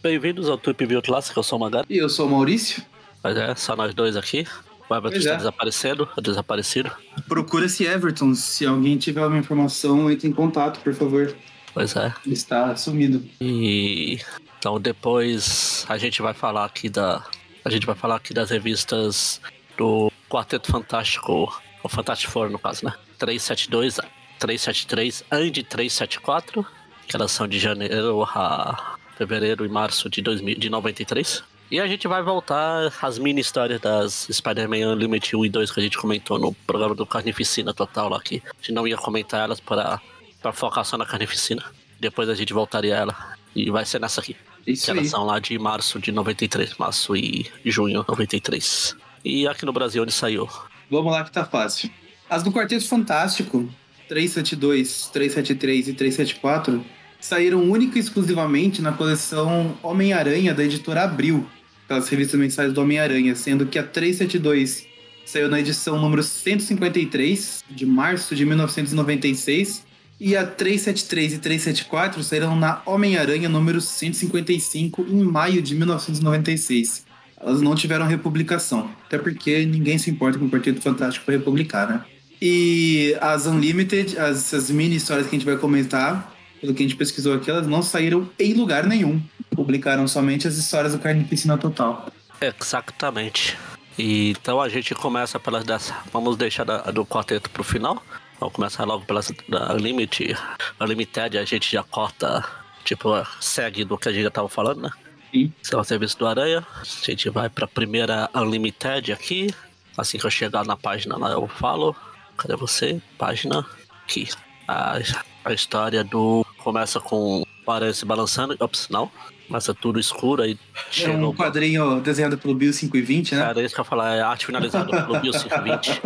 Bem-vindos ao Trip View Clássico, eu sou o Magari. E eu sou o Maurício. Mas é, só nós dois aqui. O Everton está é. desaparecendo, desaparecido. Procura-se Everton. Se alguém tiver alguma informação, entre em contato, por favor. Pois é. Ele está sumido. E então depois a gente vai falar aqui da. A gente vai falar aqui das revistas do Quarteto Fantástico, o Fantástico Four no caso, né? 372, 373 and 374, que elas são de janeiro a fevereiro e março de, 2000, de 93. E a gente vai voltar às mini histórias das Spider-Man Unlimited 1 e 2 que a gente comentou no programa do Carnificina Total lá, que a gente não ia comentar elas para, para focar só na Carnificina. Depois a gente voltaria a ela. E vai ser nessa aqui. Isso Que elas aí. são lá de março de 93, março e junho de 93. E aqui no Brasil onde saiu? Vamos lá que tá fácil. As do Quarteto Fantástico, 372, 373 e 374, saíram única e exclusivamente na coleção Homem-Aranha da editora Abril, aquelas revistas mensais do Homem-Aranha, sendo que a 372 saiu na edição número 153, de março de 1996, e a 373 e 374 saíram na Homem-Aranha número 155, em maio de 1996 elas não tiveram republicação. Até porque ninguém se importa com o Quarteto Fantástico para republicar, né? E as Unlimited, as, as mini histórias que a gente vai comentar, pelo que a gente pesquisou aqui, elas não saíram em lugar nenhum. Publicaram somente as histórias do Carnificina Total. Exatamente. E, então a gente começa pelas dessa. Vamos deixar da- do quarteto pro final. Vamos começar logo pelas da Unlimited. Unlimited a gente já corta, tipo, segue do que a gente já tava falando, né? Sim. São os serviços do Aranha. A gente vai pra primeira Unlimited aqui. Assim que eu chegar na página lá eu falo. Cadê você? Página aqui. A, a história do. Começa com o se balançando. Ops, não. Começa tudo escuro aí É um quadrinho desenhado pelo Bill 520, né? Cara, isso que eu ia falar, é arte finalizada pelo Bill 520.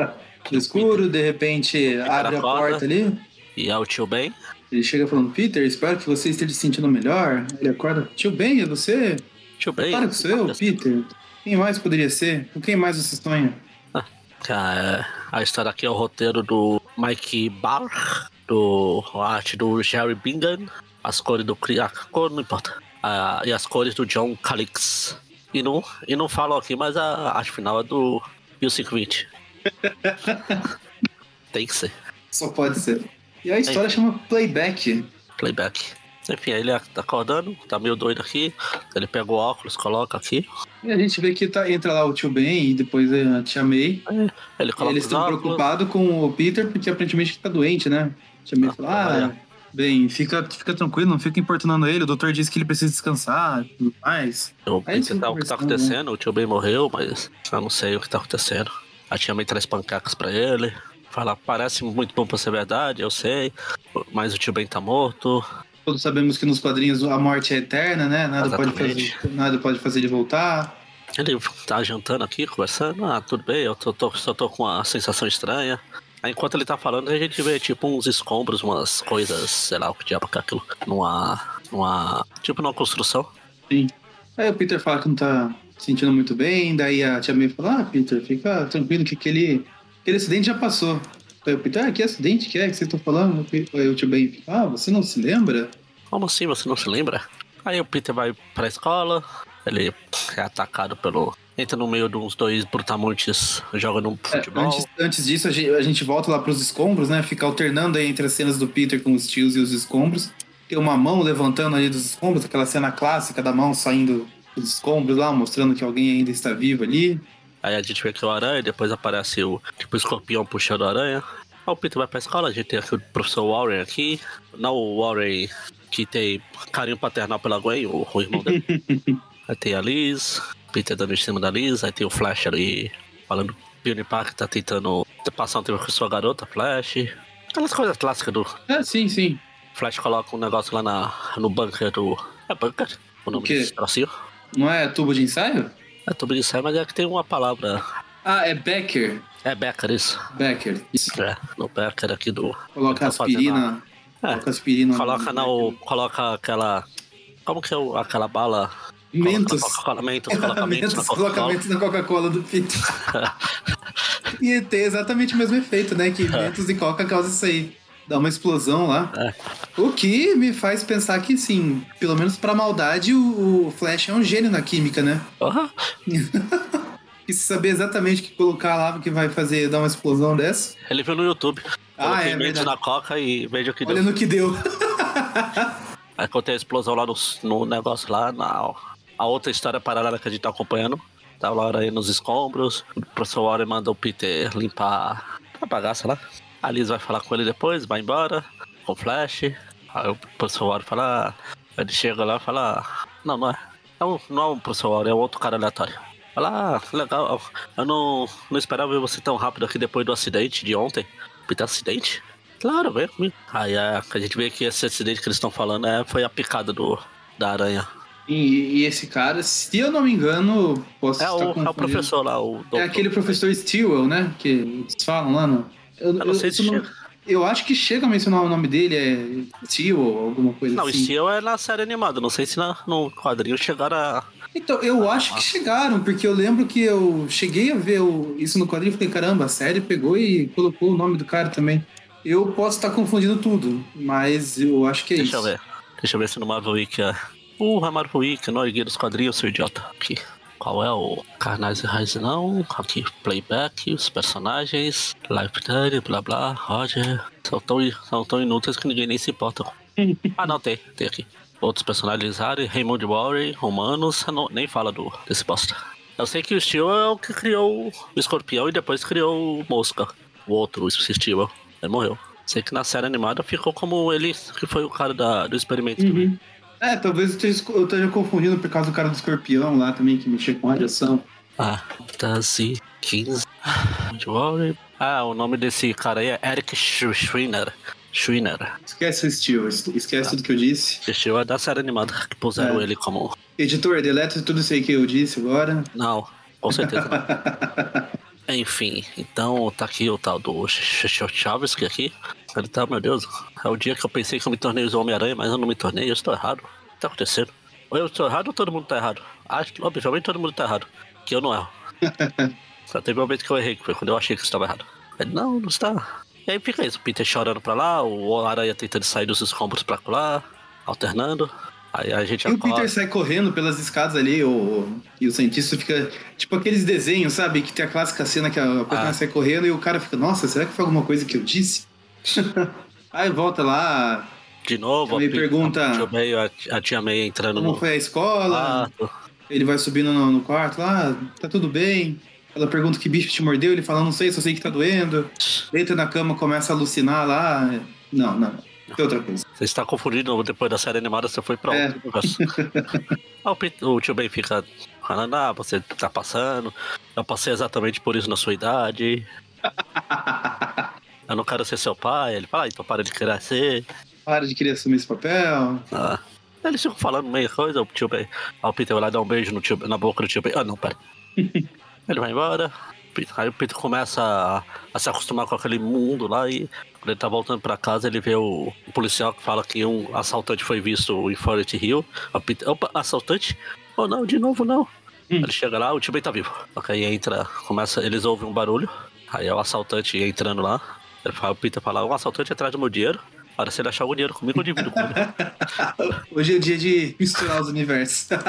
No escuro, de repente abre a corda. porta ali. E é o tio Ben. Ele chega falando, Peter, espero que você esteja se sentindo melhor. Ele acorda, tio Ben, é você? Tio Ben. Claro que sou eu, Peter. Quem mais poderia ser? Com quem mais você sonha? É, a história aqui é o roteiro do Mike Barr, do a arte do Jerry Bingham, as cores do a cor não importa. E as cores do John Calix. E não, e não falam aqui, mas a arte final é do Bill 520. Tem que ser. Só pode ser. E a história chama Playback. Playback. Enfim, ele tá acordando, tá meio doido aqui. Ele pega o óculos, coloca aqui. E a gente vê que tá, entra lá o tio Ben e depois a tia May. Ele E coloca eles estão preocupados com o Peter porque aparentemente ele tá doente, né? A tia May Ah, fala, ah, é. bem, fica, fica tranquilo, não fica importunando ele. O doutor disse que ele precisa descansar e tudo mais. Eu Aí eles tá, o que tá né? acontecendo, o tio Ben morreu, mas eu não sei o que tá acontecendo. A tia mãe traz pancacas pra ele. Fala, parece muito bom pra ser verdade, eu sei. Mas o tio Ben tá morto. Todos sabemos que nos quadrinhos a morte é eterna, né? Nada pode, fazer, nada pode fazer ele voltar. Ele tá jantando aqui, conversando. Ah, tudo bem, eu tô, tô- só tô com uma sensação estranha. Aí, enquanto ele tá falando, a gente vê tipo uns escombros, umas coisas, sei lá o que diabo que é aquilo. Numa. numa. Tipo numa construção. Sim. Aí o Peter fala que não tá se sentindo muito bem, daí a tia May fala, ah, Peter, fica tranquilo que aquele, aquele acidente já passou. Aí o Peter, ah, que acidente que é que vocês estão falando? Aí o tio Ben fica, ah, você não se lembra? Como assim você não se lembra? Aí o Peter vai pra escola, ele é atacado pelo. Entra no meio de uns dois brutamontes jogando É, futebol. antes, antes disso, a gente, a gente volta lá pros escombros, né? Fica alternando aí entre as cenas do Peter com os tios e os escombros. Tem uma mão levantando ali dos escombros, aquela cena clássica da mão saindo dos escombros lá, mostrando que alguém ainda está vivo ali. Aí a gente vê que é o aranha, depois aparece o tipo o escorpião puxando o aranha. Aí o Peter vai pra escola, a gente tem aqui o professor Warren aqui. Não o Warren que tem carinho paternal pela Gwen, o, o irmão dele. aí tem a Liz, Peter dando em cima da Liz, aí tem o Flash ali falando que o Peony Parker tá tentando passar um tempo com sua garota, Flash. Aquelas coisas clássicas do É, sim, sim. Flash coloca um negócio lá na, no bunker do. É bunker? O nome desse trocinho? Não é tubo de ensaio? É tudo isso aí, mas é que tem uma palavra. Ah, é Becker. É Becker isso. Becker. Isso. É, no Becker aqui do. Coloca Tá fazendo aspirina. É. Coloca aspirina. Coloca na. o- Coloca aquela. Como que é o- aquela bala? Mentos. Coloca Mentos, coloca Mentos na Mentos, Coca-Cola. colocamentos na Coca-Cola do Peter. e tem exatamente o mesmo efeito, né? Que Mentos e Coca causam isso aí. Dá uma explosão lá. É. O que me faz pensar que, sim, pelo menos pra maldade, o, o Flash é um gênio na química, né? Porra, Se saber exatamente o que colocar lá que vai fazer dar uma explosão dessa. ele viu no YouTube. Ah, Coloquei é verdade. na coca e veja o que Olha deu. no que deu. Aí contei a explosão lá no, no negócio lá, na a outra história paralela que a gente tá acompanhando. Tava lá aí nos escombros. O professor Warren manda o Peter limpar a bagaça lá. A Liz vai falar com ele depois, vai embora, com o Flash. Aí o professor Warren fala. ah, Ele chega lá e fala. ah, Não, não é. é um- não é o professor Warren, é outro cara aleatório. Ah, legal. Eu não, não esperava ver você tão rápido aqui depois do acidente de ontem. Peter, acidente? Claro, vem comigo. Aí é, a gente vê que esse acidente que eles estão falando é, foi a picada do, da aranha. E, e esse cara, se eu não me engano, posso É estar o, é o professor lá, o É doutor. aquele professor Stewell, né? Que eles falam lá no. Eu, Eu não sei se eu chega. eu acho que chega a mencionar o nome dele, é Stewell, alguma coisa Não, assim. Steel é na série animada. Não sei se na, no quadrinho chegaram a. Então, eu acho que chegaram, porque eu lembro que eu cheguei a ver o- isso no quadrinho e falei, caramba, a série pegou e colocou o nome do cara também. Eu posso estar confundindo tudo, mas eu acho que é Deixa isso. eu ver. Deixa eu ver se no Marvel Week é. Uh, a Marvel Week, não erguei dos quadrinhos, seu idiota. Aqui. Qual é o Carnais e Raiz não? Aqui, playback, os personagens, Lifetime, blá blá, Roger. São tão, são tão inúteis que ninguém nem se importa. ah, não, tem, tem aqui. Outros personagens, Harry, Raymond Warren, Romanos, não, nem fala do, desse bosta. Eu sei que o Steel é o que criou o escorpião e depois criou o Mosca. O outro, o Steel. Ele morreu. Sei que na série animada ficou como ele, que foi o cara da, do experimento. Uhum. É, talvez eu esteja, eu esteja confundindo por causa do cara do escorpião lá também, que mexia com radiação. Ah, Fantasy 15. Warren. Ah, o nome desse cara aí é Eric Sch- Schreiner. Schreiner. Esquece o Steel, esquece tudo que eu disse. Assistiu a da série animada, que puseram É. ele como. Editor, deleta tudo isso aí que eu disse agora. Não, com certeza não. Enfim, então tá aqui o tal do Ch- Ch- Chaves que aqui. Ele tá, meu Deus, é o dia que eu pensei que eu me tornei o Homem-Aranha, mas eu não me tornei, eu estou errado. O que tá acontecendo? Ou eu estou errado ou todo mundo tá errado? Acho que, obviamente, todo mundo tá errado. Que eu não erro. Só teve uma vez que eu errei, que foi quando eu achei que estava errado. Ele, não, não está. E aí fica isso, o Peter chorando pra lá, o Aranha tentando sair dos escombros pra lá, alternando. Aí a gente E o acorda. Peter sai correndo pelas escadas ali, o, e o cientista fica. Tipo aqueles desenhos, sabe? Que tem a clássica cena que a personagem Ah. sai correndo e o cara fica, nossa, será que foi alguma coisa que eu disse? Aí volta lá, De novo, a, Pe- pergunta- a, tia May, a, a tia May entrando como no foi a escola, quarto. ele vai subindo no, no quarto lá, tá tudo bem. Ela pergunta que bicho te mordeu, ele fala, não sei, só sei que tá doendo. Deita na cama, começa a alucinar lá. Não, não, tem outra coisa. Você está confundindo depois da série animada, você foi pra É. outro. Aí o, o tio Ben fica falando, ah, você tá passando, eu passei exatamente por isso na sua idade. Eu não quero ser seu pai. Ele fala, ah, então para de querer ser. Para de querer assumir esse papel. Ah. Eles ficam falando meio coisa, o tio Ben. Aí o Peter vai lá dar um beijo no tio, na boca do tio Ben. Ah, não, pera. ele vai embora. Aí o Peter começa a, a se acostumar com aquele mundo lá e quando ele tá voltando pra casa, ele vê o, o policial que fala que um assaltante foi visto em Forest Hill. O Peter, opa, assaltante? Oh não, de novo não. Hum. Ele chega lá, o tio Ben tá vivo. Aí entra, começa, eles ouvem um barulho. Aí é o assaltante entrando lá. Ele fala, o Peter fala, um assaltante atrás do meu dinheiro. Olha, se ele achar o dinheiro comigo, eu divido com ele. Hoje é o dia de misturar os universos.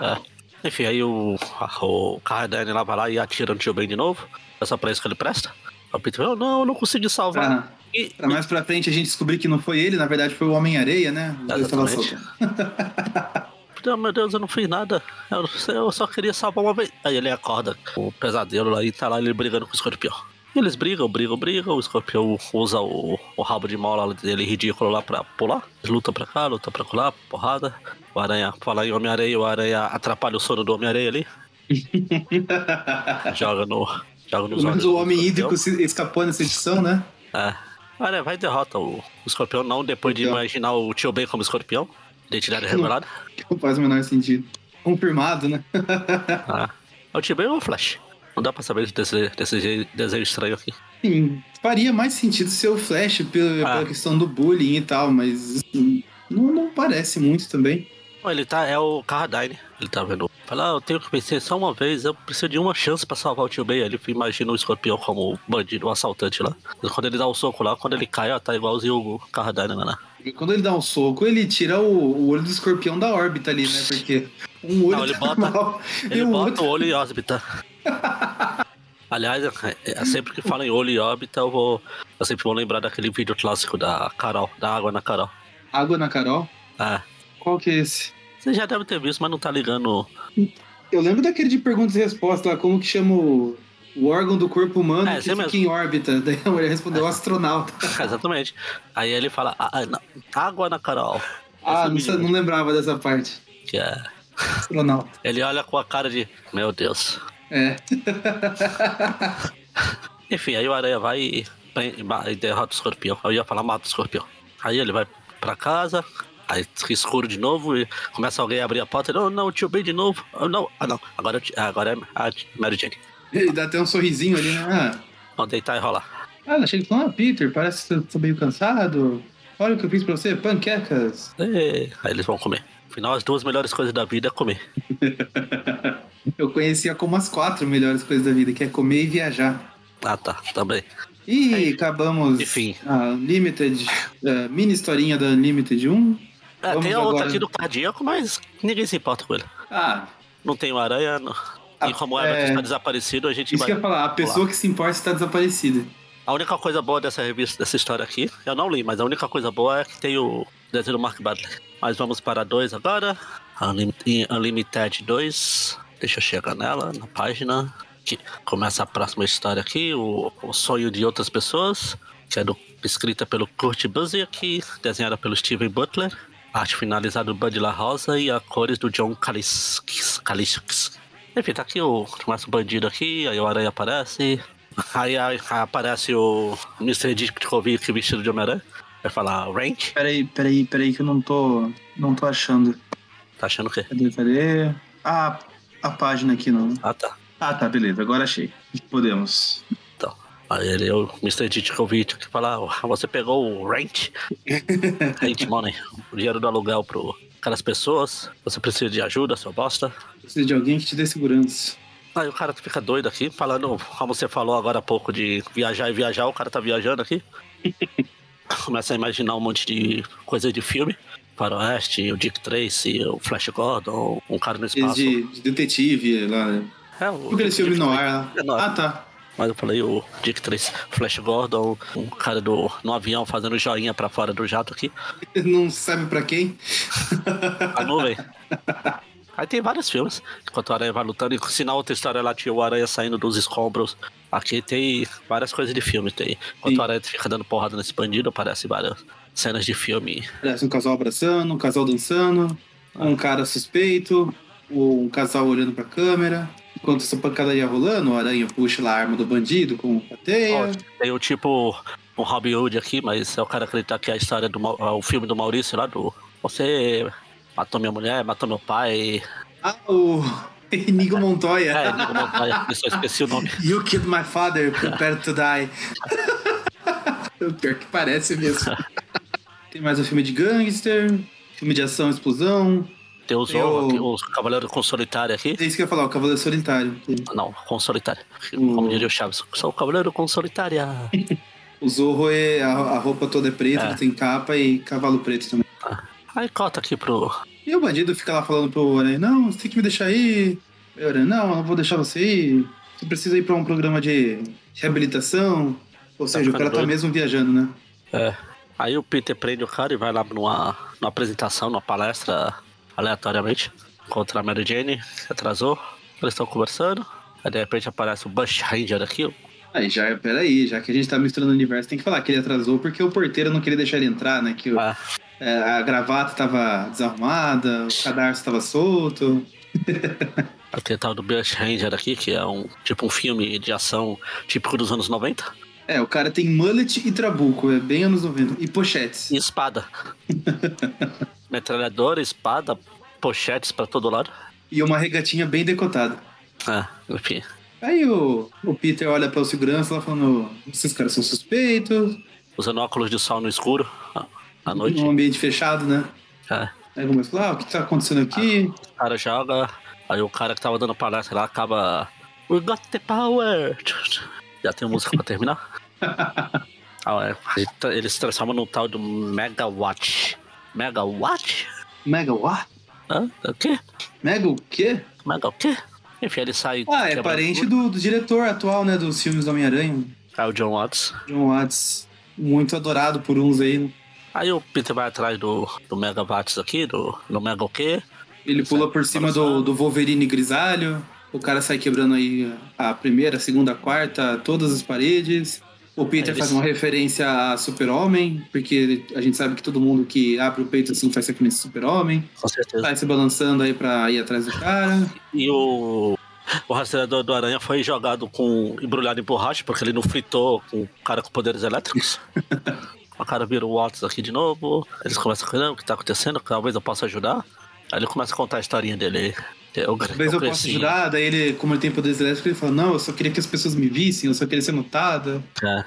É. Enfim, aí o, o Carradine lá vai lá e atira no tio Ben de novo. É só pra isso que ele presta. O Peter fala, não, eu não consegui salvar. pra, E, pra mais pra frente a gente descobrir que não foi ele, na verdade foi o Homem-Areia, né? Exatamente. oh, meu Deus, eu não fiz nada. Eu, eu só queria salvar uma vez. Aí ele acorda com o pesadelo lá e tá lá ele brigando com o escorpião. Eles brigam, brigam, brigam. O escorpião usa o, o rabo de mola dele ridículo lá pra pular. Luta pra cá, luta pra lá, porrada. O aranha, fala em Homem-Areia, o aranha atrapalha o sono do Homem-Areia ali. joga no. Joga nos Pelo menos o Homem. Hídrico se escapou nessa edição, né? É. Olha, vai e derrota o, o escorpião, não depois de Escorpião. imaginar o tio Ben como escorpião. Identidade revelada. Que não faz o menor sentido. Confirmado, né? Ah. O tio Ben ou o Flash? Não dá pra saber desse, desse desenho estranho aqui. Sim, faria mais sentido ser o Flash pela, Ah. pela questão do bullying e tal, mas assim, não, não parece muito também. Ele tá, é o Carradine. Ele tá vendo. Fala, ah, eu tenho que vencer só uma vez, eu preciso de uma chance pra salvar o tio Ben. Ele imagina o escorpião como o bandido, o assaltante lá. Quando ele dá o um soco lá, quando ele cai, ó, tá igualzinho o Carradine, né? E quando ele dá um soco, ele tira o, o, olho do escorpião da órbita ali, né? Porque um olho. Não, ele tá bota, ele bota outro... o olho em órbita. Aliás, é, é, sempre que fala em olho e órbita, eu vou. Eu sempre vou lembrar daquele vídeo clássico da Carol, da água na Carol. Água na Carol? É. Qual que é esse? Você já deve ter visto, mas não tá ligando. Eu lembro daquele de perguntas e respostas lá, como que chama o, o órgão do corpo humano é, que fica mesmo. em órbita. Daí a mulher respondeu é. astronauta. exatamente. Aí ele fala, ah, ah água na Carol. Ah, não, não lembrava dessa parte. Que é. Astronauta. Ele olha com a cara de, meu Deus. É. Enfim, aí o Aranha vai e, e derrota o escorpião. Eu ia falar mata o escorpião. Aí ele vai pra casa, aí escuro de novo e começa alguém a abrir a porta. Não, não, o tio Ben de novo. Oh, não, ah não, agora, agora é a Mary Jane. Ele dá até um sorrisinho ali, né? Ah. Vamos deitar e rolar. Ah, achei que ah, Peter, parece que tá meio cansado. Olha o que eu fiz pra você, panquecas. E... Aí eles vão comer. Afinal, as duas melhores coisas da vida é comer. Eu conhecia como as quatro melhores coisas da vida, que é comer e viajar. Ah, tá, também. E Aí, acabamos enfim. a Unlimited, a mini historinha da Unlimited 1. É, tem a outra aqui do cardíaco, mas ninguém se importa com ele. Ah. Não tem o aranha, não. e como o Everton é... está desaparecido, a gente Isso vai... que eu ia falar, a pessoa que se importa está desaparecida. A única coisa boa dessa revista, dessa história aqui, eu não li, mas a única coisa boa é que tem o desenho do Mark Bradley. Mas vamos para dois agora. Unlimited 2. Deixa eu chegar nela, na página. Que começa a próxima história aqui, o, o sonho de outras pessoas, que é do, escrita pelo Kurt Busiek, desenhada pelo Steven Butler, arte finalizada do Bud La Rosa e a cores do John Kaliskis. Enfim, tá aqui o começa bandido aqui, aí o aranha aparece, aí, aí, aí aparece o Mr. Ditkovic vestido de Homem-Aranha. Vai falar rank? Peraí, peraí, peraí que eu não tô. não tô achando. Tá achando o quê? Cadê, cadê? Ah, a página aqui não. Ah, tá. Ah, tá, beleza. Agora achei. Podemos. Então. Aí ele é o Mr. Ditkovic que fala, você pegou o rent? rent money. O dinheiro do aluguel pro aquelas pessoas. Você precisa de ajuda, sua bosta. Precisa de alguém que te dê segurança. Aí o cara fica doido aqui, falando, como você falou agora há pouco de viajar e viajar, o cara tá viajando aqui. Começa a imaginar um monte de coisa de filme. Faroeste, o Dick Tracy, o Flash Gordon, um cara no espaço. De, de detetive lá, né? É, o. Aquele filme no ar lá. Ah, tá. Mas eu falei o Dick Tracy, Flash Gordon, um cara do, no avião fazendo joinha pra fora do jato aqui. Não sabe pra quem? A nuvem. Aí tem vários filmes, enquanto o Aranha vai lutando, e se na outra história lá tinha o Aranha saindo dos escombros. Aqui tem várias coisas de filme, tem. Enquanto Sim. o Aranha fica dando porrada nesse bandido, aparece várias cenas de filme. Parece um casal abraçando, um casal dançando, um cara suspeito, um casal olhando pra câmera. Enquanto essa pancadaria rolando, o Aranha puxa lá a arma do bandido com a teia. Tem o tipo um Robin Hood aqui, mas é o cara acreditar que é a história do o filme do Maurício lá do. Você matou minha mulher, matou meu pai. Ah, o Inigo Montoya. É, Inigo Montoya, eu só esqueci o nome. You killed my father, prepared to die. pior que parece mesmo. Tem mais um filme de gangster, filme de ação, explosão. Tem o Zorro, o... o Cavaleiro com Solitário aqui. É isso que eu ia falar, o Cavaleiro Solitário. Não, com Solitário. O... Como diria o Chaves, sou o Cavaleiro com Solitária. o Zorro é a, a roupa toda é preta, é. tem capa e cavalo preto também. Ah. Aí cota aqui pro. E o bandido fica lá falando pro Aranha, não, você tem que me deixar. Eu, Aranha, não, não vou deixar você ir. Você precisa ir pra um programa de reabilitação. Ou tá seja, o cara tá doido. tá mesmo viajando, né? É. Aí o Peter prende o cara e vai lá numa, numa apresentação, numa palestra, aleatoriamente, contra a Mary Jane, que atrasou. Eles estão conversando. Aí de repente aparece o Bush Ranger aqui. Aí já, peraí, já que a gente tá misturando o universo, tem que falar que ele atrasou porque o porteiro não queria deixar ele entrar, né? Que o, ah. É, a gravata estava desarrumada, o cadarço estava solto. Tem tal do Bush Ranger aqui, que é um tipo um filme de ação típico dos anos 90. É, o cara tem mullet e trabuco, é bem anos 90. E pochetes. E espada. Metralhadora, espada, pochetes para todo lado. E uma regatinha bem decotada. É, enfim. Aí o, o Peter olha para o segurança lá falando: esses caras são suspeitos. Usando óculos de sol no escuro à noite. Num ambiente fechado, né? É. Aí a falar, ah, o que tá acontecendo aqui? O cara joga, aí o cara que tava dando palestra lá acaba. We got the power! Já tem música pra terminar? ah, é. Ele, tra- ele se transforma num tal do Megawatt. Megawatt? Megawatt? Hã? O quê? Mega o quê? Mega o quê? Enfim, ele sai. Ah, é parente do, do diretor atual, né, dos filmes do Homem-Aranha, É o John Watts. John Watts. Muito adorado por uns aí, né? Aí o Peter vai atrás do, do aqui, do, do Mega o quê? Ele pula por cima do, do Wolverine grisalho. O cara sai quebrando aí a primeira, a segunda, a quarta, todas as paredes. O Peter faz uma referência a Super-Homem, porque a gente sabe que todo mundo que abre o peito assim faz referência a Super-Homem. Com certeza. Sai se balançando aí pra ir atrás do cara. E o, o rastreador do Aranha foi jogado com. embrulhado em borracha, porque ele não fritou com o cara com poderes elétricos. o cara vira o Watts aqui de novo. Eles começam a falar, o que tá acontecendo? Talvez eu possa ajudar. Aí ele começa a contar a historinha dele. Eu, Talvez eu possa cresci, ajudar, daí ele, como ele tem poderes elétricos, ele fala, não, eu só queria que as pessoas me vissem, eu só queria ser notada. É.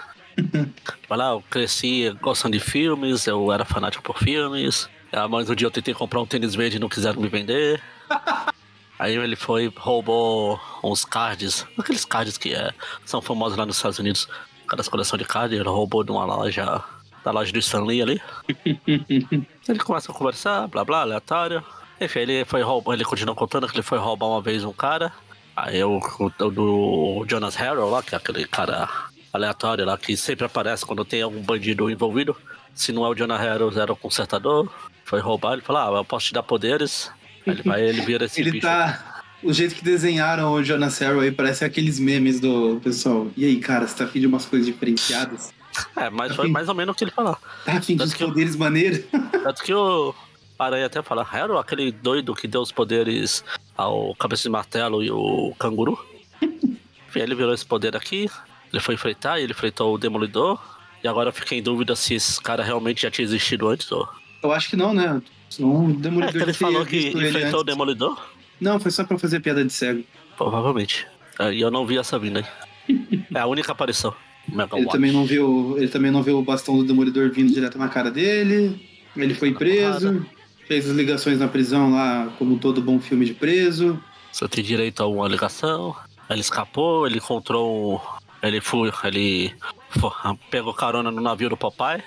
Lá, eu cresci gostando de filmes, eu era fanático por filmes. Ah, Mas um dia eu tentei comprar um tênis verde e não quiseram me vender. Aí ele foi, roubou uns cards, aqueles cards que é, são famosos lá nos Estados Unidos, aquelas coleção de cards, ele roubou de uma loja, da loja do Stanley ali. ele começa a conversar, blá blá, aleatório. Enfim, ele foi roubar, ele continua contando que ele foi roubar uma vez um cara. Aí o, o do Jonas Harrow lá, que é aquele cara aleatório lá que sempre aparece quando tem algum bandido envolvido. Se não é o Jonas Harrow, era o consertador. Foi roubar, ele fala, ah, eu posso te dar poderes. Aí ele vai, ele vira esse ele bicho. tá. O jeito que desenharam o Jonas Harrow aí parece aqueles memes do pessoal. E aí, cara, você tá afim de umas coisas diferenciadas? É, mas foi mais ou menos o que ele falou. Tá que eu- poderes maneiros? Tanto que o Aranha até fala, Harrow, aquele doido que deu os poderes ao Cabeça de Martelo e o Canguru. Enfim, ele virou esse poder aqui, ele foi enfrentar, ele enfrentou o Demolidor. E agora eu fiquei em dúvida se esse cara realmente já tinha existido antes ou... Eu acho que não, né? Senão o É, Demolidor que ele falou que enfrentou o antes. Demolidor? Não, foi só pra fazer piada de cego. Provavelmente. É, E eu não vi essa vinda aí. É a única aparição. Mega Ele Watch. também, não viu, ele também não viu o bastão do Demolidor vindo direto na cara dele. Ele foi preso. Fez as ligações na prisão lá, como todo bom filme de preso. Você tem direito a uma ligação. Ele escapou, ele encontrou. Ele foi. Ele fo- pegou carona no navio do papai.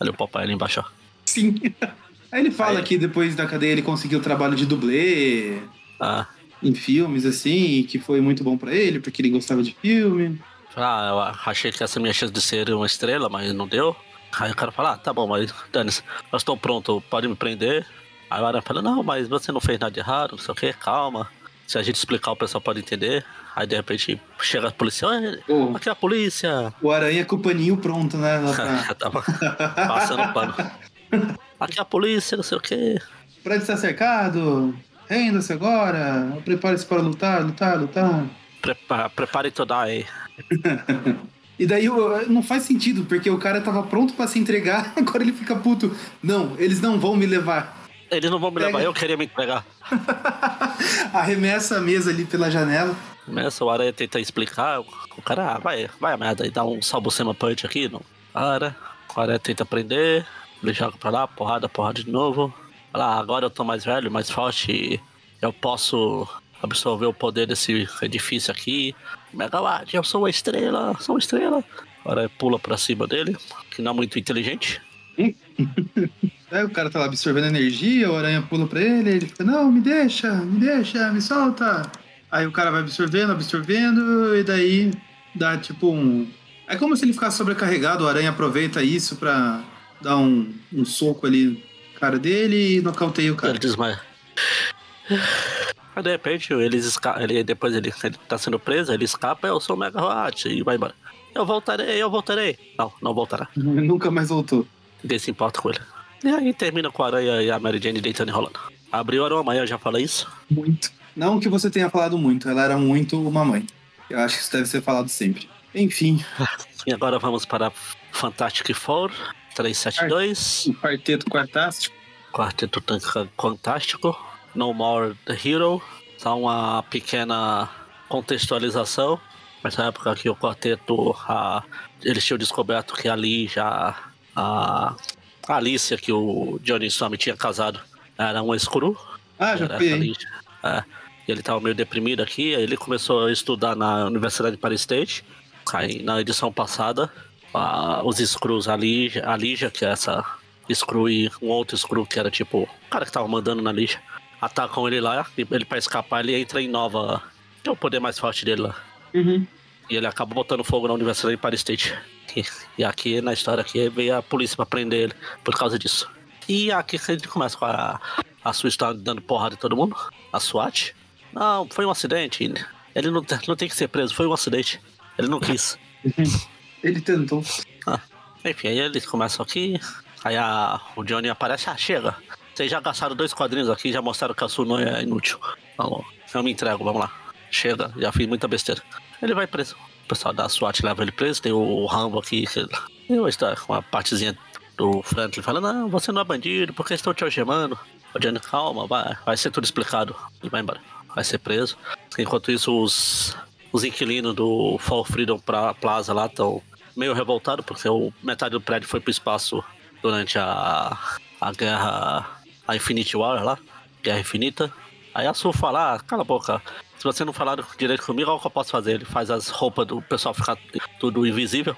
Olha o papai ali embaixo. Sim. Aí ele fala Aí- que depois da cadeia ele conseguiu trabalho de dublê Ah, em filmes, assim, que foi muito bom pra ele, porque ele gostava de filme. Ah, eu achei que essa é a minha chance de ser uma estrela, mas não deu. Aí o cara fala, ah, tá bom, mas dane eu estou pronto, pode me prender. Aí o Aranha fala, não, mas você não fez nada de errado, não sei o que, calma. Se a gente explicar, o pessoal pode entender. Aí de repente chega a polícia, "Oi, Pô, aqui é a polícia. o Aranha com o paninho pronto, né? pra- Tava passando pano. Aqui é a polícia, não sei o que. O prédio está cercado. Renda-se agora. Prepare-se para lutar, lutar, lutar. Prepa prepare to die. E daí não faz sentido, porque o cara tava pronto pra se entregar, agora ele fica puto. Não, eles não vão me levar. Eles não vão me levar, eu queria me entregar. Arremessa a mesa ali pela janela. Começa o Aranha tenta explicar, o cara, ah, vai, vai a merda aí, dá um salvo-sema punch aqui, não para. O Aranha tenta prender, ele joga pra lá, porrada, porrada de novo. Fala, ah, agora eu tô mais velho, mais forte, e eu posso absorver o poder desse edifício aqui. Megawatt, eu sou uma estrela, sou uma estrela. O Aranha pula pra cima dele, que não é muito inteligente. Aí o cara tá lá absorvendo energia, o aranha pula pra ele, ele fica, não, me deixa, me deixa, me solta. Aí o cara vai absorvendo, absorvendo, e daí dá tipo um. É como se ele ficasse sobrecarregado, o aranha aproveita isso pra dar um, um soco ali na cara dele e nocauteia o cara. Ele desmaia. Aí de repente eles esca ele depois ele, ele tá sendo preso, ele escapa, eu sou o Megawatt e vai embora. Eu voltarei, eu voltarei. Não, não voltará. Nunca mais voltou. Ninguém se importa com ele. E aí termina com a Aranha e a Mary Jane deitando e rolando. Abriu a amanhã, já falei isso. Muito. Não que você tenha falado muito, ela era muito uma mãe. Eu acho que isso deve ser falado sempre. Enfim, E agora vamos para Fantastic Four 372, o quarteto quartástico. Quarteto Fantástico, No More the Hero. Só uma pequena contextualização. Nessa época que o quarteto, a, eles tinham descoberto que ali já a, a Alicia, que o Johnny Storm tinha casado, era um escuro. Ah, já. Lígia. É. Ele tava meio deprimido aqui, aí ele começou a estudar na Universidade de Paris State. Aí na edição passada, a- os Screws, a Lígia, a Lígia, que é essa Screw e um outro Screw que era tipo o cara que tava mandando na Lígia, atacam ele lá, e ele pra escapar ele entra em Nova. Que é o poder mais forte dele lá. Uhum. E ele acaba botando fogo na Universidade de Paris State. E, e aqui na história aqui veio a polícia pra prender ele por causa disso. E aqui que a gente começa com a, a sua história dando porrada em todo mundo. A SWAT. Não, foi um acidente. Ele não, tem- não tem que ser preso, foi um acidente. Ele não quis. Ele tentou. Enfim, aí eles começam aqui. Aí a, o Johnny aparece, ah, chega. Vocês já gastaram dois quadrinhos aqui, já mostraram que a Suno é inútil. Então, eu me entrego, vamos lá. Chega, já fiz muita besteira. Ele vai preso. O pessoal da SWAT leva ele preso, tem o Rambo aqui, que tem uma, história, uma partezinha do Franklin falando, não, você não é bandido, porque estão te algemando. O Johnny, calma, vai, vai ser tudo explicado. Ele vai embora, vai ser preso. Enquanto isso, os, os inquilinos do Fall Freedom pra, Plaza lá estão meio revoltados, porque o, metade do prédio foi pro espaço durante a, a guerra, a Infinity War lá, Guerra Infinita. Aí a Sul fala, ah, cala a boca, se você não falar direito comigo, olha o que eu posso fazer. Ele faz as roupas do pessoal ficar tudo invisível,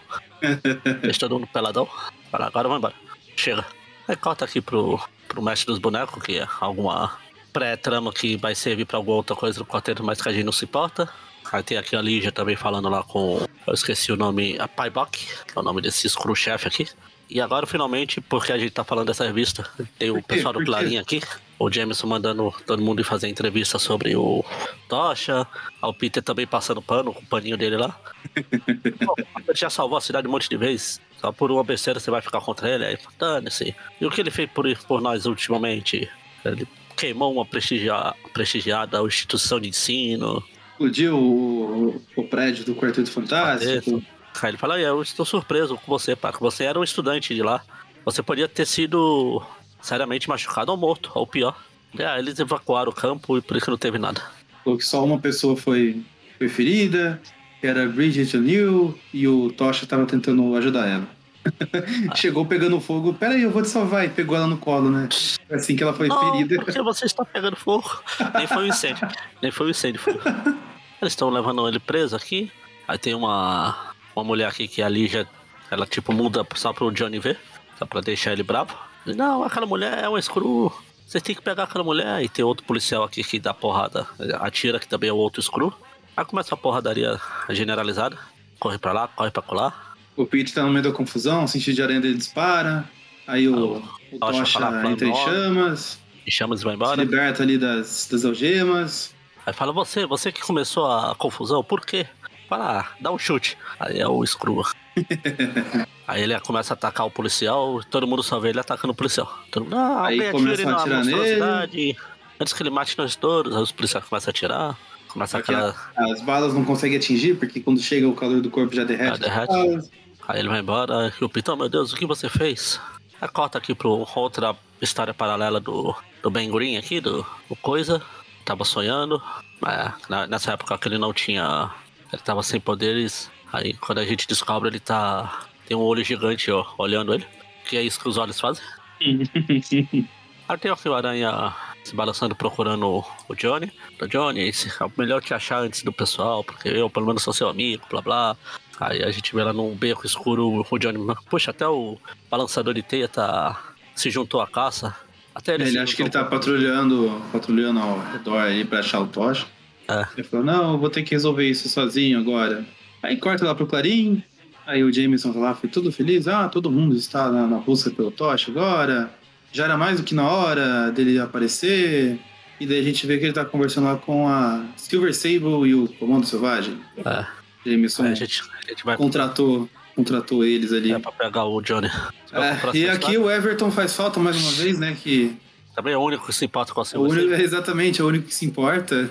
deixa todo mundo peladão. Fala, agora vai embora, chega. Aí corta aqui pro, pro mestre dos bonecos, que é alguma pré-trama que vai servir pra alguma outra coisa no quarteto, mas que a gente não se importa. Aí tem aqui a Lígia também falando lá com. Eu esqueci o nome. A Paibok, que é o nome desse screw-chefe aqui. E agora, finalmente, porque a gente tá falando dessa revista, tem o pessoal do? Clarim aqui. O Jameson mandando todo mundo ir fazer entrevista sobre o Tocha. O Peter também passando pano com o paninho dele lá. Pô, ele já salvou a cidade um monte de vezes. Só por uma besteira você vai ficar contra ele. Aí, dane-se. E o que ele fez por, por nós ultimamente? Ele queimou uma prestigia, prestigiada instituição de ensino. Explodiu o, o prédio do Quarteto Fantástico. Aí ele fala, "Ah, eu estou surpreso com você, Paco. Você era um estudante de lá. Você podia ter sido seriamente machucado ou morto, ou pior. E, ah, eles evacuaram o campo e por isso não teve nada. Falou que só uma pessoa foi, foi ferida, que era Bridget O'Neill, e o Tocha tava tentando ajudar ela. Chegou pegando fogo, peraí, eu vou te salvar, e pegou ela no colo, né? Assim que ela foi Não, ferida. porque você está pegando fogo. Nem foi um incêndio. Nem foi um incêndio, foi. Eles estão levando ele preso aqui. Aí tem uma, uma mulher aqui que a Lígia, ela tipo muda só pro Johnny ver. Só pra deixar ele bravo. Ele, Não, aquela mulher é um screw. Vocês têm que pegar aquela mulher. E tem outro policial aqui que dá porrada. Atira, que também é o outro screw. Aí começa a porradaria generalizada. Corre pra lá, corre pra colar. O Pete tá no meio da confusão, o sentido de aranha dele dispara. Aí o, o Tocha Tocha entra em "Fala, chamas, E chama eles vai se embora. liberta ali das, das algemas. Aí fala, você, você que começou a confusão, por quê? Fala, ah, dá um chute. Aí é o Screw. Aí ele começa a atacar o policial, todo mundo só vê ele atacando o policial. Todo mundo, ah, Aí atire a atirar nele. Antes que ele mate nós todos, aí os policiais começam a atirar. Começa aquela. As balas não conseguem atingir, porque quando chega o calor do corpo já derrete. Ah, derrete. Aí ele vai embora e o Pitão, meu Deus, o que você fez? Aí corta aqui pro outra história paralela do, do Ben Green aqui, do, do Coisa. Tava sonhando. É, nessa época que ele não tinha. Ele tava sem poderes. Aí quando a gente descobre, ele tá. Tem um olho gigante, ó, olhando ele. Que é isso que os olhos fazem. Aí tem o Aranha se balançando procurando o- Johnny. O Johnny, é melhor te achar antes do pessoal, porque eu pelo menos sou seu amigo, blá blá. Aí a gente vê lá num beco escuro o Johnny. Puxa, até o balançador de teia tá. se juntou à caça. Até ele, Ele acha que ele tá patrulhando, patrulhando ao redor aí pra achar o Tocha. É. Ele falou, não, eu vou ter que resolver isso sozinho agora. Aí corta lá pro Clarim. Aí o Jameson tá lá, foi tudo feliz. Ah, todo mundo está na, na busca pelo Tocha agora. Já era mais do que na hora dele aparecer. E daí a gente vê que ele tá conversando lá com a Silver Sable e o Comando Selvagem. É, Jameson aí a gente, a gente vai contratou, contratou eles ali. é, pra pegar o Johnny. É, e aqui o Everton faz falta mais uma vez, né? Que Também é o único que se importa com a É Silver único, Sable. exatamente, é o único que se importa.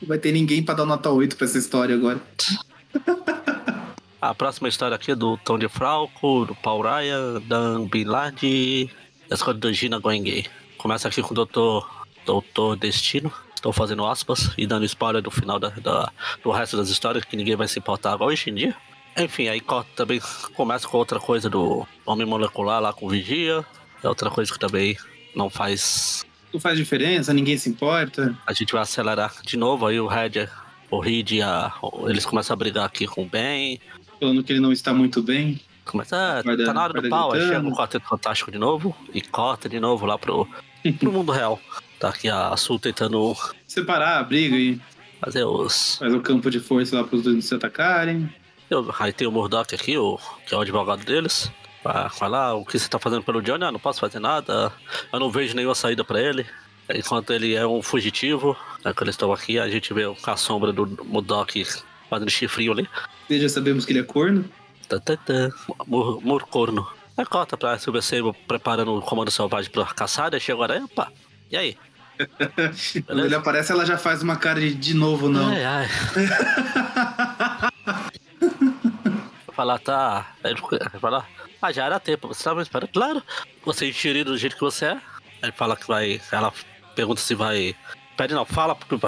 Não vai ter ninguém pra dar nota 8 pra essa história agora. A próxima história aqui é do Tom de Fralco, do Paul Ryan, Dan Billard e a escola do Gina Goengue. Começa aqui com o Doutor, Doutor Destino. Estou fazendo aspas e dando spoiler do final da, da- do resto das histórias, que ninguém vai se importar agora hoje em dia. Enfim, aí também começa com outra coisa do Homem Molecular lá com Vigia. É outra coisa que também não faz Não faz diferença, ninguém se importa. A gente vai acelerar de novo, aí o Red, o Reed, eles começam a brigar aqui com o Ben. Falando que ele não está muito bem. Começa, Guarda- tá na hora do pau, aí chega o Quarteto Fantástico de novo e corta de novo lá pro, pro mundo real. Tá aqui a Sul tentando Separar a briga e fazer os. faz o campo de força lá para os dois se atacarem. Eu- Aí tem o Murdoch aqui, o, que é o advogado deles. Vai falar o que você tá fazendo pelo Johnny, ah, não posso fazer nada, eu não vejo nenhuma saída pra ele. Enquanto ele é um fugitivo, né, quando eles estão aqui, a gente vê a sombra do Murdoch fazendo chifrinho ali. E já sabemos que ele é corno. Tá, tá, tá. Mur, murcorno. Aí corta pra Sable preparando o comando selvagem pra caçada, chega agora, opa, e aí? Quando ele aparece, ela já faz uma cara de de novo, não. Ai, ai. Falar, tá. Ele vai falar, ah, já era tempo, você tava esperando. Claro, você é do jeito que você é. Aí ele fala que vai. Ela pergunta se vai. Pede não, fala porque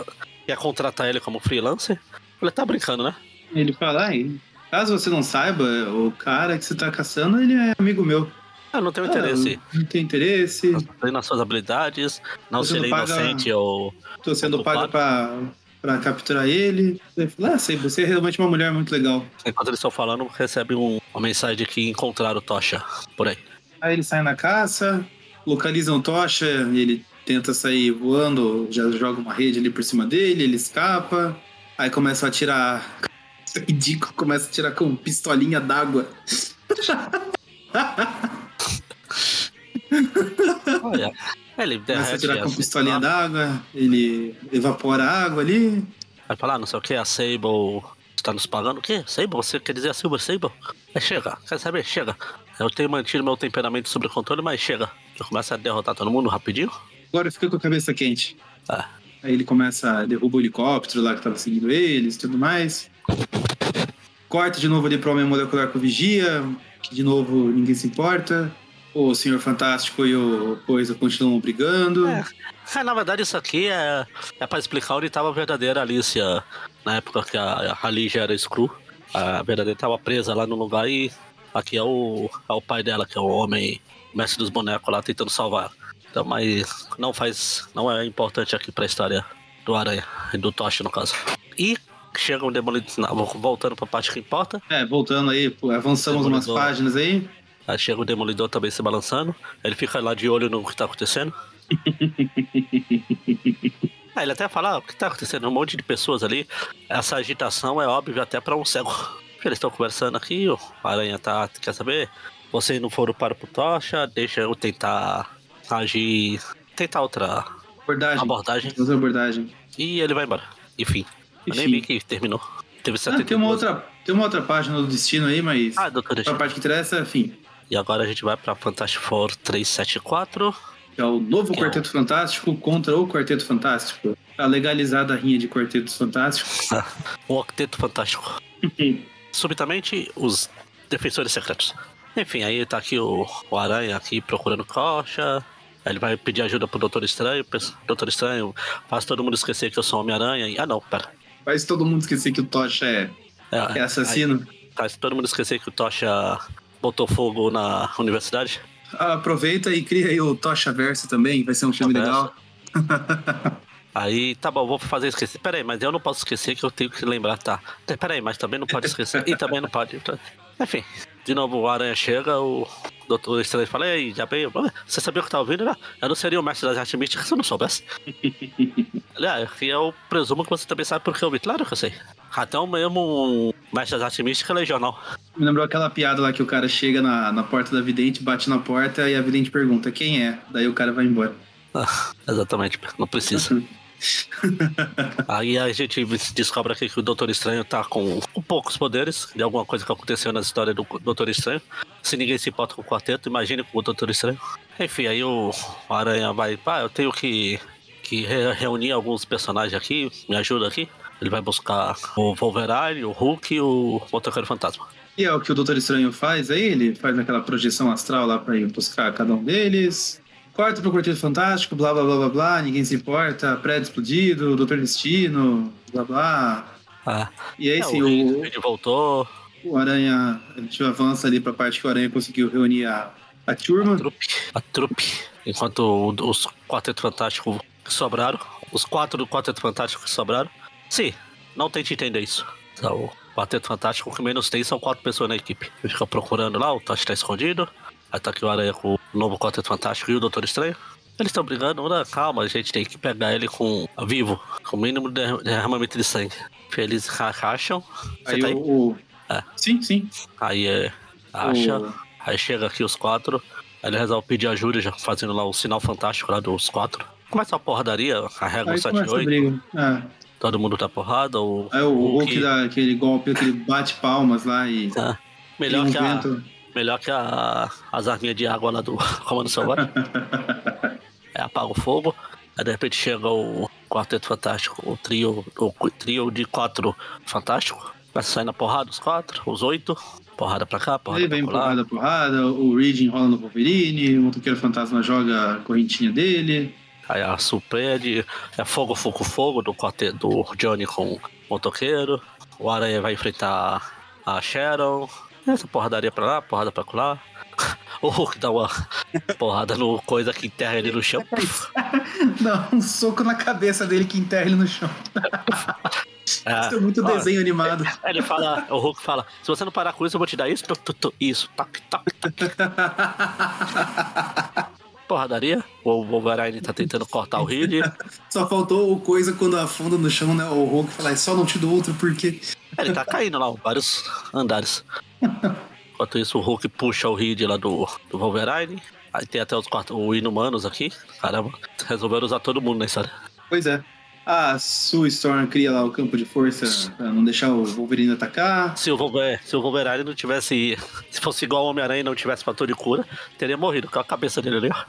quer contratar ele como freelancer. Ele tá brincando, né? Ele fala, ai, caso você não saiba, o cara que você tá caçando, ele é amigo meu. Eu não tenho Ah, interesse. Não tem interesse. Tem nas suas habilidades, não Você ser não paga- inocente ou. Tô sendo pago. pra, pra capturar ele. Ele fala, ah, sei, você é realmente uma mulher muito legal. Enquanto eles estão falando, recebe um- uma mensagem de que encontraram o Tocha por aí. Aí ele sai na caça, localizam o Tocha, ele tenta sair voando, já joga uma rede ali por cima dele, ele escapa. Aí começa a atirar. Ridículo, começa a atirar com pistolinha d'água. Olha, ele Começa a derrete. atirar com essa- pistolinha d'água, ele evapora a água ali. Vai falar, não sei o que, a Sable está nos pagando. O quê? Sable? Você quer dizer a Silver Sable? É, chega, quer saber? Chega. Eu tenho mantido meu temperamento sob controle, mas chega. Eu começo a derrotar todo mundo rapidinho. Agora fica com a cabeça quente. Ah, Aí ele começa, derruba o helicóptero lá que tava seguindo eles e tudo mais. Corta de novo ali pro Homem Molecular com o Vigia, que de novo ninguém se importa. O Senhor Fantástico e o Coisa continuam brigando. É. É, na verdade, isso aqui é, é pra explicar onde estava a verdadeira Alicia na época que a, a Ligia era Screw. A verdadeira estava presa lá no lugar e aqui é o, é o pai dela, que é o homem mestre dos bonecos lá tentando salvar. Então, mas não faz. não é importante aqui pra história do Aranha, e do Tocha no caso. E chega um demolidor. Voltando pra parte que importa. É, voltando aí, avançamos umas páginas aí. Aí chega o demolidor também se balançando. Ele fica lá de olho no que tá acontecendo. Aí ele até fala, ah, o que tá acontecendo? Um monte de pessoas ali. Essa agitação é óbvia até pra um cego. Eles estão conversando aqui, o Aranha tá. Quer saber? Vocês não foram para o Tocha, deixa eu tentar agir. Tentar outra Abordagem. abordagem. Outra abordagem. E ele vai embora. Enfim. Eu nem vi que terminou. Teve Ah, 72. tem uma outra, tem uma outra página do destino aí, mas Ah, doutor a parte que interessa, enfim, E agora a gente vai pra Fantastic Four 374. que é o novo é Quarteto Fantástico contra o Quarteto Fantástico. A legalizada rinha de Quartetos Fantásticos. o Octeto Fantástico. Subitamente, os defensores secretos. Enfim, aí tá aqui o, o Aranha aqui procurando Coxa. Aí ele vai pedir ajuda pro Doutor Estranho. Doutor Estranho, faz todo mundo esquecer que eu sou Homem-Aranha. E- Ah, não, pera. Faz todo mundo esquecer que o Tocha é, É, é assassino. aí faz todo mundo esquecer que o Tocha botou fogo na universidade. Aproveita e cria aí o Tocha Verso também, vai ser um filme legal. Aí, tá bom, vou fazer esquecer. Pera aí, mas eu não posso esquecer que eu tenho que lembrar, tá? Pera aí, mas também não pode esquecer. e também não pode. Então, Enfim, de novo o Aranha chega, o Doutor Estranho fala, e aí, já veio? Você sabia o que tava ouvindo? Não, eu não seria o mestre das artes místicas se eu não soubesse. Aliás, eu presumo que você também sabe porque eu vi. Claro que eu sei. Até o mesmo mestre das artes místicas legional. Me lembrou aquela piada lá que o cara chega na, na porta da vidente, bate na porta e a vidente pergunta quem é. Daí o cara vai embora. Ah, exatamente, não precisa. Aí a gente descobre aqui que o Doutor Estranho tá com, com poucos poderes de alguma coisa que aconteceu na história do Doutor Estranho. Se ninguém se importa com o quarteto, imagine com o Doutor Estranho. Enfim, aí o Aranha vai, pá, eu tenho que, que re- reunir alguns personagens aqui, me ajuda aqui. Ele vai buscar o Wolverine, o Hulk e o Motoqueiro Fantasma. E é o que o Doutor Estranho faz aí, ele faz aquela projeção astral lá pra ir buscar cada um deles. Corta pro Quarteto Fantástico, blá blá blá blá blá, ninguém se importa, prédio explodido, Doutor Destino, blá blá. Ah, E aí é, sim, o o, Reed voltou. o Aranha, a gente avança ali pra parte que o Aranha conseguiu reunir a, A turma. A trupe. A trupe. Enquanto os Quarteto Fantástico que sobraram, os quatro do Quarteto Fantástico que sobraram. Sim, não tente entender isso. O Quarteto Fantástico o que menos tem são quatro pessoas na equipe. Fica procurando lá, o Tosh tá escondido. Aí tá aqui o Aranha com o novo Quarteto Fantástico e o Doutor Estranho. Eles estão brigando, né? calma, a gente tem que pegar ele com vivo, com o mínimo de derramamento de sangue. Eles acham. Você aí tá aí? O, É. Sim, sim. Aí é. Acha. O... Aí chega aqui os quatro. Aí ele resolve pedir ajuda, já fazendo lá o sinal fantástico lá dos quatro. Começa a porradaria, carrega o 7 e 8. É. Todo mundo tá porrada. O, é, o, o Hulk dá aquele golpe, aquele bate palmas lá e. É. Melhor que a. Melhor que a, as arminhas de água lá do Comando Selvagem. é, apaga o fogo. Aí de repente chega o Quarteto Fantástico, o trio, o trio de quatro fantástico. Vai sair na porrada os quatro, os oito. Porrada pra cá, porrada Aí vem pra porrada, porrada. O Reed enrola no Wolverine, o motoqueiro fantasma joga a correntinha dele. Aí a surpreende, é fogo, fogo, fogo do, do Johnny com o motoqueiro. O Aranha vai enfrentar a Sharon. Essa porradaria pra lá, porrada pra lá. O Hulk dá uma porrada no coisa que enterra ele no chão. Dá um soco na cabeça dele que enterra ele no chão. É, isso é muito ó, desenho animado. É, ele fala, o Hulk fala: se você não parar com isso, eu vou te dar isso. Tu, tu, tu, isso, toc, toc, toc. Porradaria. O Wolverine tá tentando cortar o Reed. Só faltou o coisa quando afunda no chão, né? O Hulk fala: só não te dou outro porque. É, ele tá caindo lá, vários andares. Enquanto isso, o Hulk puxa o Reed lá do, do Wolverine. Aí tem até os quatro, o Inumanos aqui. Caramba, resolveram usar todo mundo na história. Pois é. A Sue Storm cria lá o campo de força pra não deixar o Wolverine atacar. Se o Wolverine, se o Wolverine não tivesse. Se fosse igual ao Homem-Aranha e não tivesse fator de cura, teria morrido com a cabeça dele ali, ó.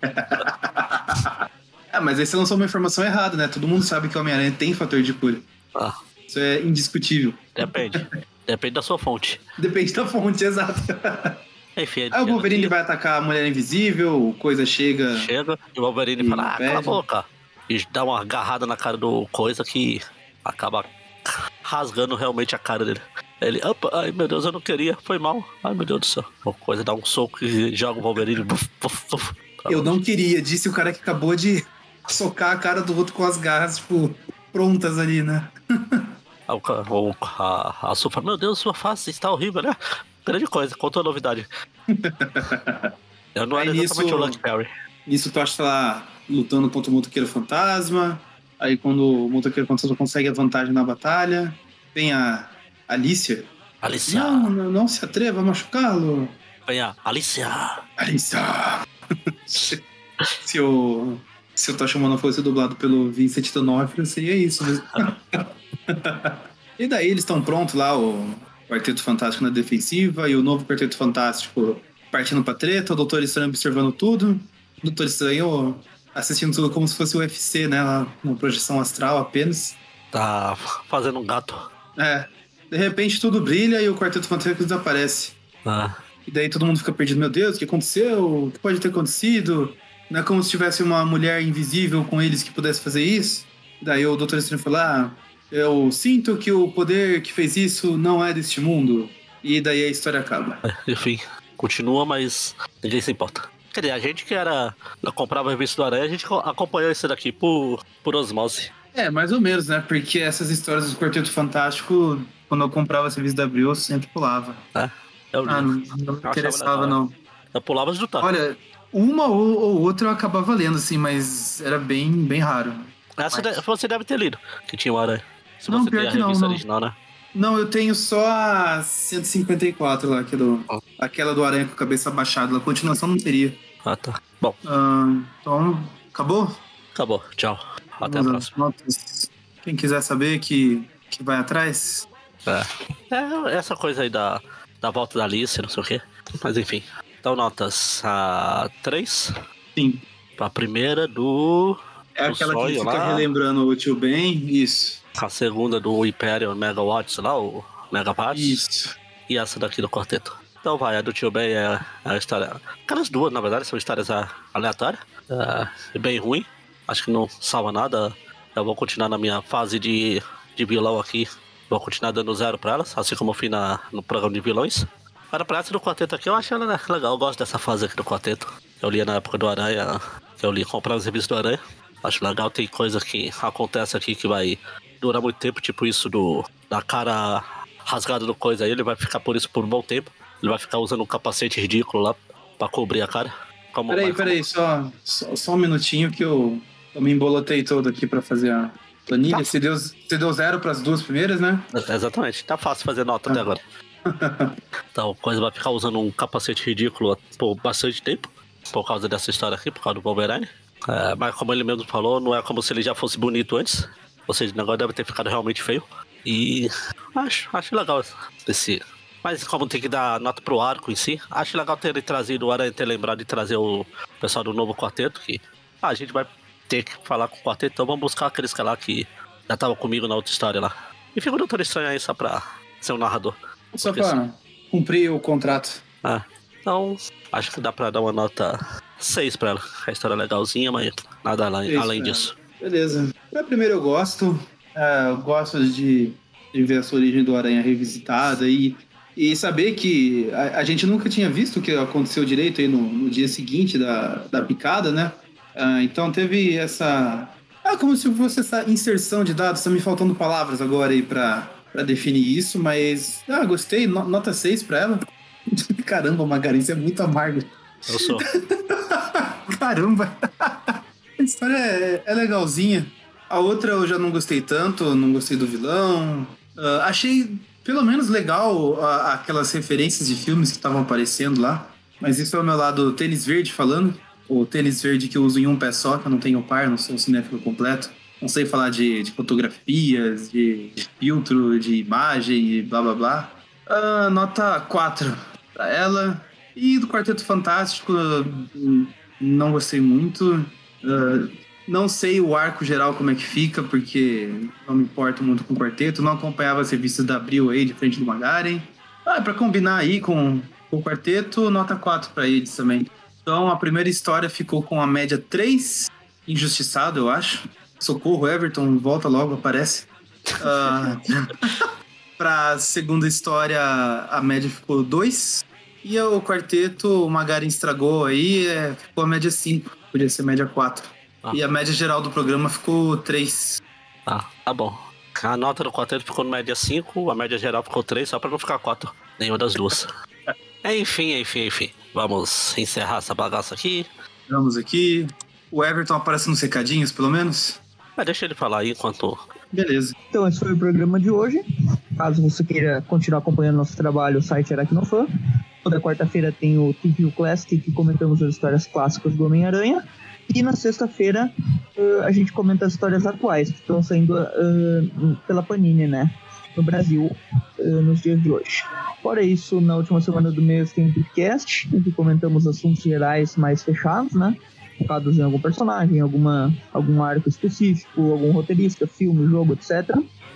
ah, mas aí você lançou uma informação errada, né? Todo mundo sabe que o Homem-Aranha tem fator de cura. Ah. Isso é indiscutível. Depende. Depende da sua fonte. Depende da fonte, exato. Enfim, Aí o Wolverine vai atacar a mulher invisível, coisa chega. Chega, e o Wolverine e fala, ah, cala a boca. E dá uma agarrada na cara do coisa que acaba rasgando realmente a cara dele. Ele, opa, ai meu Deus, eu não queria, foi mal. Ai meu Deus do céu. O coisa dá um soco e joga o Wolverine. Buf, buf, buf, eu não queria, disse o cara que acabou de socar a cara do outro com as garras, tipo, prontas ali, né? O, a, a Sufa, meu Deus, sua face está horrível, né? Grande coisa, contou a novidade. Eu não era Aí exatamente nisso, o Lucky Perry. Nisso tu acha lá lutando contra o motoqueiro fantasma. Aí quando o motoqueiro fantasma consegue a vantagem na batalha, tem a Alicia. Alicia. Não, não, não se atreva a machucá-lo. Vem a Alicia. Alicia. se o se o Tocha não fosse dublado pelo Vincent D'Onofrio, seria isso mesmo. e daí eles estão prontos lá, o Quarteto Fantástico na defensiva e o novo Quarteto Fantástico partindo pra treta, o Doutor Estranho observando tudo. O Doutor Estranho assistindo tudo como se fosse o UFC, né? Lá, uma projeção astral apenas. Tá fazendo um gato. É. De repente tudo brilha e o Quarteto Fantástico desaparece. Ah. E daí todo mundo fica perdido. Meu Deus, o que aconteceu? O que pode ter acontecido? Não é como se tivesse uma mulher invisível com eles que pudesse fazer isso? Daí o Doutor Estranho fala: ah, eu sinto que o poder que fez isso não é deste mundo. E daí a história acaba. É, enfim, continua, mas ninguém se importa. Quer dizer, a gente que era. comprava a revista do Aranha, a gente acompanhou isso daqui por, por osmose. É, mais ou menos, né? Porque essas histórias do Quarteto Fantástico, quando eu comprava essa revista da Abril, eu sempre pulava. É? Eu ah, não, não me interessava, não. Eu pulava de lutar. Olha, uma ou, ou, outra eu acabava lendo, assim, mas era bem, bem raro. Essa mas... você deve ter lido, que tinha o Aranha. Se não, você pior tem a que revista não, original, né? Não, eu tenho só a 154 lá, que é do, aquela do Aranha com a cabeça abaixada. A continuação não teria. Ah, tá. Bom. Então, acabou? Acabou. Tchau. Até Vamos a próxima. Notas. Quem quiser saber que, que vai atrás. É. é. Essa coisa aí da, da volta da Alice, não sei o quê. Mas enfim. Então, notas a 3. Sim. A primeira do. É aquela que fica lá. relembrando o tio Ben, isso. A segunda do Imperial Megawatts lá, o Megawatts. Isso. E essa daqui do quarteto. Então vai, a do tio Ben é a história. Aquelas duas, na verdade, são histórias aleatórias. É bem ruim. Acho que não salva nada. Eu vou continuar na minha fase de, de vilão aqui. Vou continuar dando zero pra elas, assim como eu fiz na, no programa de vilões. Para a arte do quarteto aqui, eu acho ela legal. Eu gosto dessa fase aqui do quarteto. Eu li na época do Aranha, eu li comprar as revistas do Aranha. Acho legal, tem coisa que acontece aqui que vai durar muito tempo, tipo isso do da cara rasgada do coisa aí, ele vai ficar por isso por um bom tempo. Ele vai ficar usando um capacete ridículo lá pra cobrir a cara. Como, peraí, peraí, só, só, só, um minutinho que eu, eu me embolotei todo aqui pra fazer a planilha. Tá. Você, deu, você deu zero pras duas primeiras, né? Exatamente, tá fácil fazer nota até agora. então, coisa vai ficar usando um capacete ridículo por bastante tempo, por causa dessa história aqui, por causa do Wolverine. É, mas como ele mesmo falou, não é como se ele já fosse bonito antes. Ou seja, o negócio deve ter ficado realmente feio. E acho, acho legal esse. Mas como tem que dar nota pro arco em si, acho legal ter trazido o Aranha ter lembrado de trazer o pessoal do novo quarteto, que ah, a gente vai ter que falar com o quarteto, então vamos buscar aqueles que lá que já tava comigo na outra história lá. E fica um doutor estranho aí só pra ser um narrador. Só pra assim, cumprir o contrato. Ah, então acho que dá pra dar uma nota 6 pra ela. A história é legalzinha, mas nada além, além disso. Beleza. Pra primeiro eu gosto. Uh, eu gosto de, de ver essa origem do Aranha revisitada e, e saber que a, a, gente nunca tinha visto o que aconteceu direito aí no, no dia seguinte da, da picada, né? Uh, então teve essa. Ah, como se fosse essa inserção de dados, tá me faltando palavras agora aí pra, pra definir isso, mas. Ah, gostei, nota 6 pra ela. Caramba, Magarins é muito amargo. Eu sou. Caramba! A história é, é, legalzinha. A outra eu já não gostei tanto, não gostei do vilão. Uh, achei pelo menos legal uh, aquelas referências de filmes que estavam aparecendo lá. Mas isso é o meu lado tênis verde falando. O tênis verde que eu uso em um pé só, que eu não tenho par, não sou cinéfilo completo. Não sei falar de, de fotografias, de, de, filtro, de imagem e blá blá blá. Uh, nota 4 para ela. E do Quarteto Fantástico, não gostei muito. Uh, não sei o arco geral como é que fica, porque não me importo muito com o quarteto. Não acompanhava as revistas da Abril aí de frente do Magaren. Ah, para combinar aí com, com, o quarteto, nota 4 para eles também. Então a primeira história ficou com a média 3, injustiçado, eu acho. Socorro, Everton, volta logo, aparece. Uh, pra segunda história, a média ficou 2. E o quarteto, o Magaren estragou aí, é, ficou a média 5. Podia ser média 4. Ah. E a média geral do programa ficou 3. Ah, tá bom. A nota do quarteto ficou na média 5, a média geral ficou 3, só pra não ficar 4. Nenhuma das duas. enfim, enfim, enfim. Vamos encerrar essa bagaça aqui. Vamos aqui. O Everton aparece nos recadinhos, pelo menos? Mas deixa ele falar aí enquanto. Beleza. Então, esse foi o programa de hoje. Caso você queira continuar acompanhando nosso trabalho, o site Aracnofan. Toda quarta-feira tem o TV Classic, que comentamos as histórias clássicas do Homem-Aranha. E na sexta-feira uh, a gente comenta as histórias atuais que estão saindo uh, pela Panini, né? No Brasil, uh, nos dias de hoje. Fora isso, na última semana do mês tem o podcast, em que comentamos assuntos gerais mais fechados, né? Focados em algum personagem, alguma, algum arco específico, algum roteirista, filme, jogo, etc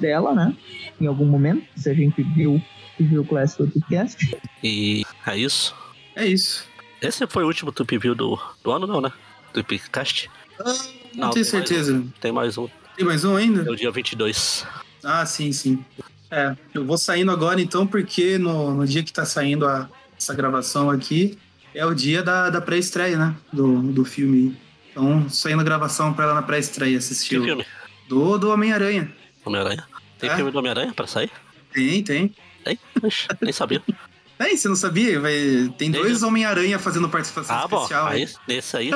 dela, né? Em algum momento, se a gente viu, viu o Classic Podcast. E é isso? É isso. Esse foi o último Tupi View do, do ano, não, né? Tupicast? Ah, não, não tenho certeza. Mais um. Tem mais um. Tem mais um ainda? É o dia 22. Ah, sim, sim. É, eu vou saindo agora então, porque no, no dia que tá saindo a, essa gravação aqui, é o dia da, da pré-estreia, né? Do, do filme. Então, saindo a gravação pra ela na pré-estreia assistir. Que filme? Do, do Homem-Aranha. Homem-Aranha? Tem é. filme do Homem-Aranha pra sair? Tem, tem. Tem? nem sabia. Tem, você não sabia? Vai... Tem dois Homem-Aranha fazendo participação ah, especial. Bom, aí, nesse aí,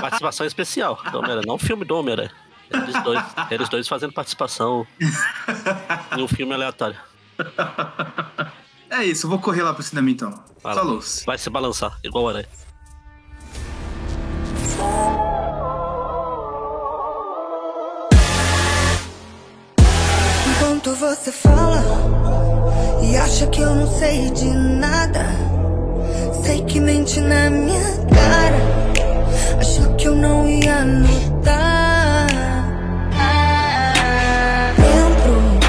participação especial do Homem-Aranha, não filme do Homem-Aranha. Eles dois, eles dois fazendo participação em um filme aleatório. É isso, eu vou correr lá pro cinema então. Falou. Vai se balançar, igual o aranha. Enquanto você fala e acha que eu não sei de nada, sei que mente na minha cara, achou que eu não ia notar. Lembro,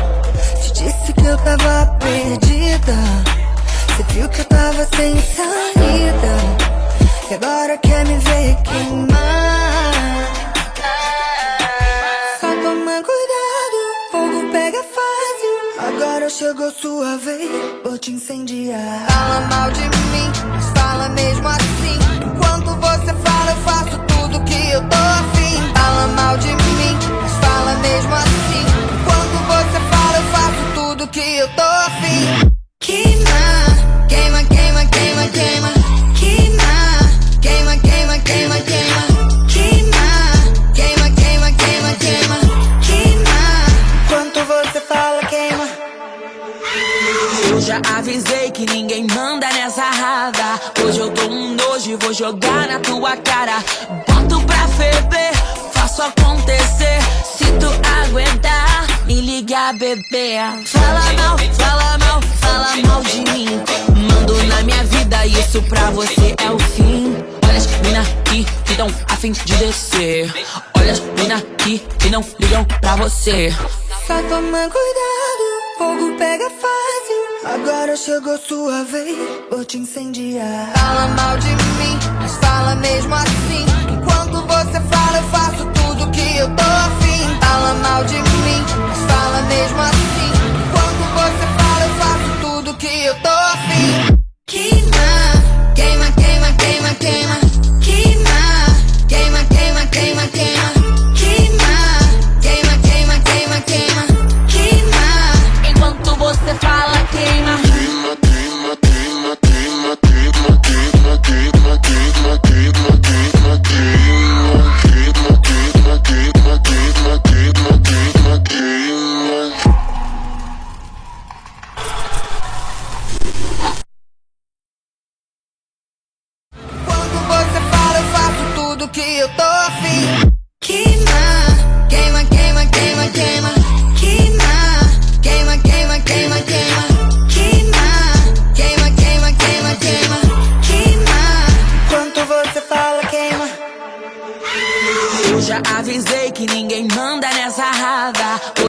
te disse que eu tava perdida, você viu que eu tava sem saída, e agora quer me ver queimar. Chegou sua vez, vou te incendiar. Fala mal de mim, mas fala mesmo assim. Enquanto você fala, eu faço tudo que eu tô afim. Fala mal de mim, mas fala mesmo assim. Enquanto você fala, eu faço tudo que eu tô afim. Jogar na tua cara. Boto pra ferver, faço acontecer. Se tu aguentar, me liga, bebê. Fala mal, fala mal, fala mal de mim. Mando na minha vida, isso pra você é o fim. Olha as mina que que tão a fim de descer. Olha as mina que que não ligam pra você. Só toma cuidado, fogo pega fácil. Agora chegou sua vez, vou te incendiar. Fala mal de mim, mas fala mesmo assim. Enquanto você fala, eu faço tudo que eu tô afim. Fala mal de mim, mas fala mesmo assim. Enquanto você fala, eu faço tudo que eu tô afim.